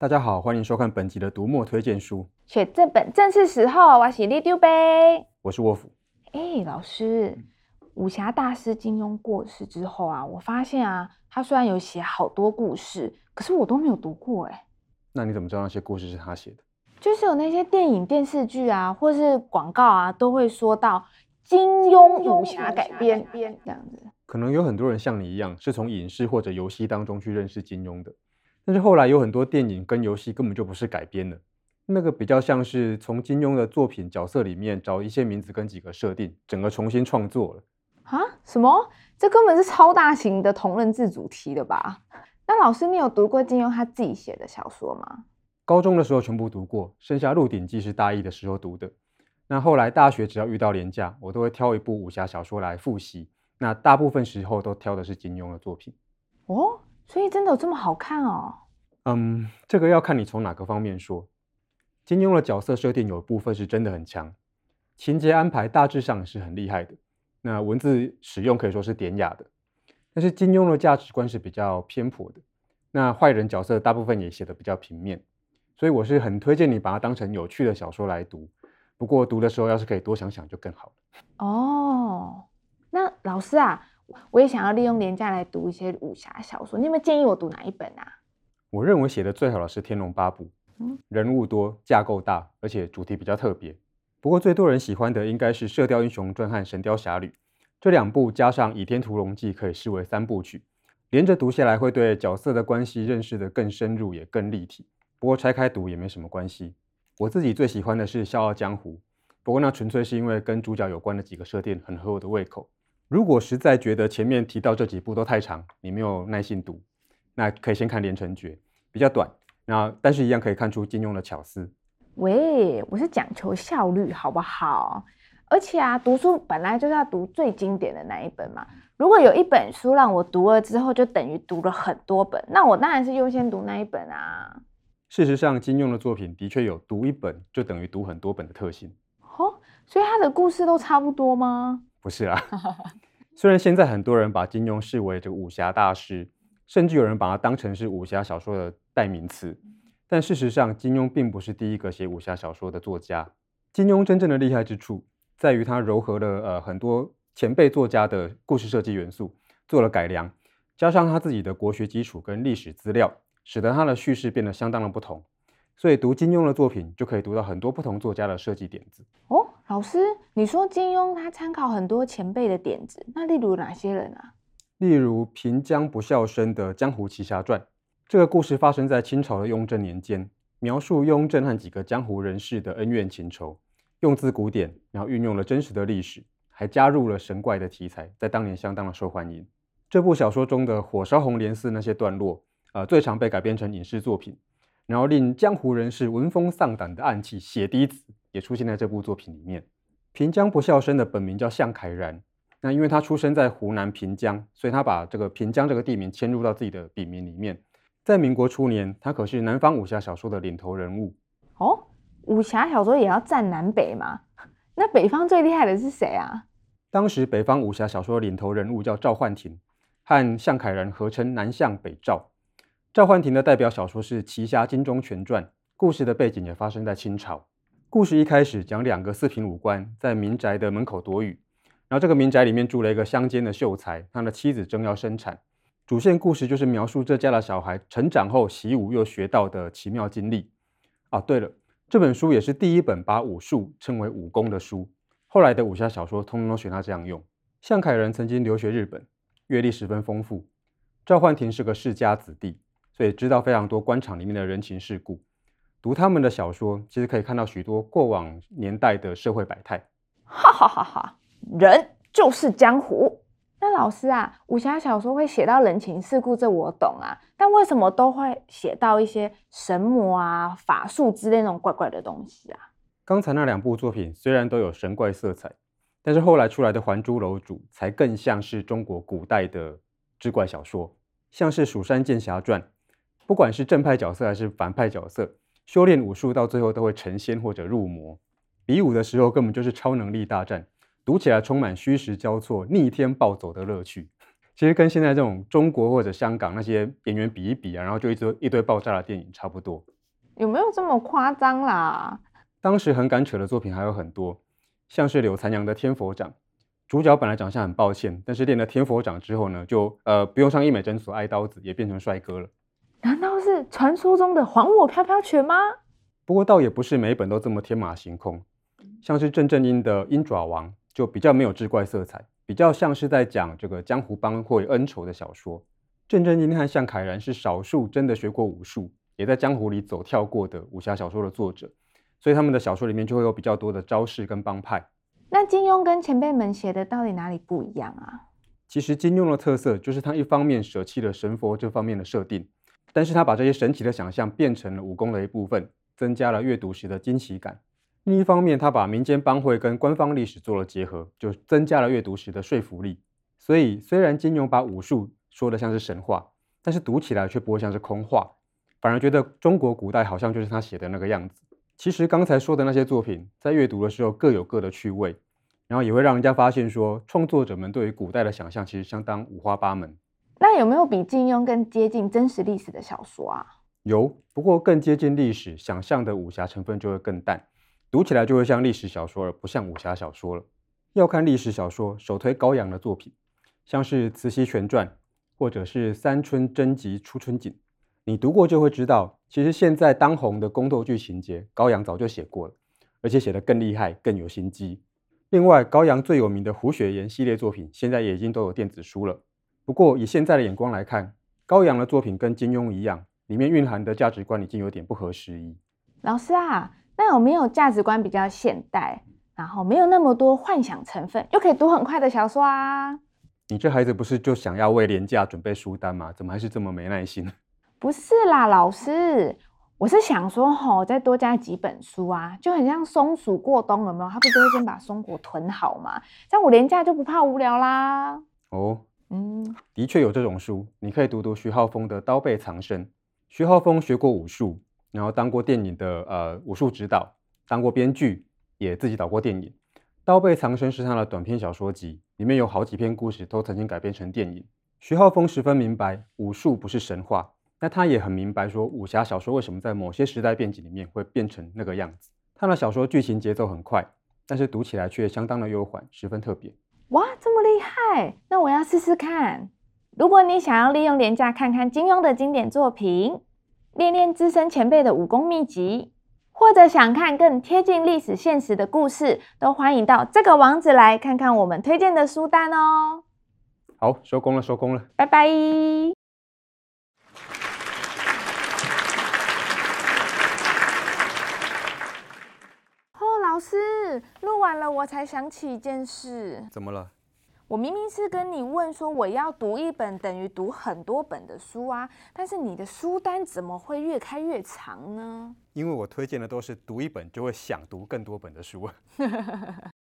大家好，欢迎收看本集的读墨推荐书。选这本正是时候，我是李丢呗。我是沃夫。哎，老师，武侠大师金庸过世之后啊，我发现啊，他虽然有写好多故事，可是我都没有读过哎。那你怎么知道那些故事是他写的？就是有那些电影、电视剧啊，或是广告啊，都会说到金庸武侠改编这样子。可能有很多人像你一样，是从影视或者游戏当中去认识金庸的。但是后来有很多电影跟游戏根本就不是改编的，那个比较像是从金庸的作品角色里面找一些名字跟几个设定，整个重新创作了。啊？什么？这根本是超大型的同人志主题的吧？那老师，你有读过金庸他自己写的小说吗？高中的时候全部读过，剩下《鹿鼎记》是大一的时候读的。那后来大学只要遇到廉价，我都会挑一部武侠小说来复习。那大部分时候都挑的是金庸的作品。哦。所以真的有这么好看哦？嗯，这个要看你从哪个方面说。金庸的角色设定有部分是真的很强，情节安排大致上是很厉害的。那文字使用可以说是典雅的。但是金庸的价值观是比较偏颇的。那坏人角色大部分也写的比较平面。所以我是很推荐你把它当成有趣的小说来读。不过读的时候要是可以多想想就更好了。哦，那老师啊。我也想要利用年假来读一些武侠小说，你有没有建议我读哪一本啊？我认为写的最好的是《天龙八部》，嗯，人物多，架构大，而且主题比较特别。不过最多人喜欢的应该是《射雕英雄传》和《神雕侠侣》这两部，加上《倚天屠龙记》，可以视为三部曲，连着读下来会对角色的关系认识得更深入，也更立体。不过拆开读也没什么关系。我自己最喜欢的是《笑傲江湖》，不过那纯粹是因为跟主角有关的几个设定很合我的胃口。如果实在觉得前面提到这几部都太长，你没有耐心读，那可以先看《连城诀》，比较短，那但是一样可以看出金庸的巧思。喂，我是讲求效率，好不好？而且啊，读书本来就是要读最经典的那一本嘛。如果有一本书让我读了之后，就等于读了很多本，那我当然是优先读那一本啊。事实上，金庸的作品的确有读一本就等于读很多本的特性。哦，所以他的故事都差不多吗？不是啦，虽然现在很多人把金庸视为这个武侠大师，甚至有人把他当成是武侠小说的代名词，但事实上，金庸并不是第一个写武侠小说的作家。金庸真正的厉害之处，在于他糅合了呃很多前辈作家的故事设计元素，做了改良，加上他自己的国学基础跟历史资料，使得他的叙事变得相当的不同。所以读金庸的作品，就可以读到很多不同作家的设计点子。哦。老师，你说金庸他参考很多前辈的点子，那例如哪些人啊？例如平江不肖生的《江湖奇侠传》，这个故事发生在清朝的雍正年间，描述雍正和几个江湖人士的恩怨情仇，用字古典，然后运用了真实的历史，还加入了神怪的题材，在当年相当的受欢迎。这部小说中的火烧红莲寺那些段落，呃，最常被改编成影视作品，然后令江湖人士闻风丧胆的暗器血滴子。也出现在这部作品里面。平江不肖生的本名叫向凯然，那因为他出生在湖南平江，所以他把这个平江这个地名迁入到自己的笔名里面。在民国初年，他可是南方武侠小说的领头人物。哦，武侠小说也要占南北吗？那北方最厉害的是谁啊？当时北方武侠小说的领头人物叫赵焕廷，和向凯然合称南向北赵。赵焕廷的代表小说是《奇侠金钟全传》，故事的背景也发生在清朝。故事一开始讲两个四品武官在民宅的门口躲雨，然后这个民宅里面住了一个乡间的秀才，他的妻子正要生产。主线故事就是描述这家的小孩成长后习武又学道的奇妙经历。啊，对了，这本书也是第一本把武术称为武功的书，后来的武侠小说通通都学他这样用。向凯然曾经留学日本，阅历十分丰富。赵焕廷是个世家子弟，所以知道非常多官场里面的人情世故。读他们的小说，其实可以看到许多过往年代的社会百态。哈哈哈哈！人就是江湖。那老师啊，武侠小说会写到人情世故，这我懂啊。但为什么都会写到一些神魔啊、法术之类那种怪怪的东西啊？刚才那两部作品虽然都有神怪色彩，但是后来出来的《还珠楼主》才更像是中国古代的志怪小说，像是《蜀山剑侠传》，不管是正派角色还是反派角色。修炼武术到最后都会成仙或者入魔，比武的时候根本就是超能力大战，读起来充满虚实交错、逆天暴走的乐趣。其实跟现在这种中国或者香港那些演员比一比啊，然后就一堆一堆爆炸的电影差不多。有没有这么夸张啦？当时很敢扯的作品还有很多，像是柳残阳的《天佛掌》，主角本来长相很抱歉，但是练了天佛掌之后呢，就呃不用上医美诊所挨刀子，也变成帅哥了。难道是传说中的还我飘飘拳吗？不过倒也不是每一本都这么天马行空，像是郑正英的《鹰爪王》就比较没有志怪色彩，比较像是在讲这个江湖帮会恩仇的小说。郑正英和向凯然是少数真的学过武术，也在江湖里走跳过的武侠小说的作者，所以他们的小说里面就会有比较多的招式跟帮派。那金庸跟前辈们写的到底哪里不一样啊？其实金庸的特色就是他一方面舍弃了神佛这方面的设定。但是他把这些神奇的想象变成了武功的一部分，增加了阅读时的惊喜感。另一方面，他把民间帮会跟官方历史做了结合，就增加了阅读时的说服力。所以，虽然金庸把武术说得像是神话，但是读起来却不会像是空话，反而觉得中国古代好像就是他写的那个样子。其实刚才说的那些作品，在阅读的时候各有各的趣味，然后也会让人家发现说，创作者们对于古代的想象其实相当五花八门。那有没有比金庸更接近真实历史的小说啊？有，不过更接近历史，想象的武侠成分就会更淡，读起来就会像历史小说，而不像武侠小说了。要看历史小说，首推高阳的作品，像是《慈禧全传》或者是《三春真集初春景》，你读过就会知道，其实现在当红的宫斗剧情节，高阳早就写过了，而且写得更厉害，更有心机。另外，高阳最有名的胡雪岩系列作品，现在也已经都有电子书了。不过，以现在的眼光来看，高阳的作品跟金庸一样，里面蕴含的价值观已经有点不合时宜。老师啊，那有没有价值观比较现代，然后没有那么多幻想成分，又可以读很快的小说啊？你这孩子不是就想要为廉价准备书单吗？怎么还是这么没耐心？不是啦，老师，我是想说吼，再多加几本书啊，就很像松鼠过冬有没有？他不就会先把松果囤好吗？这样我廉价就不怕无聊啦。哦。嗯，的确有这种书，你可以读读徐浩峰的《刀背藏身》。徐浩峰学过武术，然后当过电影的呃武术指导，当过编剧，也自己导过电影。《刀背藏身》是他的短篇小说集，里面有好几篇故事都曾经改编成电影。徐浩峰十分明白武术不是神话，那他也很明白说武侠小说为什么在某些时代背景里面会变成那个样子。他的小说剧情节奏很快，但是读起来却相当的悠缓，十分特别。哇，这么厉害！那我要试试看。如果你想要利用廉价看看金庸的经典作品，练练资深前辈的武功秘籍，或者想看更贴近历史现实的故事，都欢迎到这个网址来看看我们推荐的书单哦。好，收工了，收工了，拜拜。录完了，我才想起一件事。怎么了？我明明是跟你问说，我要读一本等于读很多本的书啊，但是你的书单怎么会越开越长呢？因为我推荐的都是读一本就会想读更多本的书。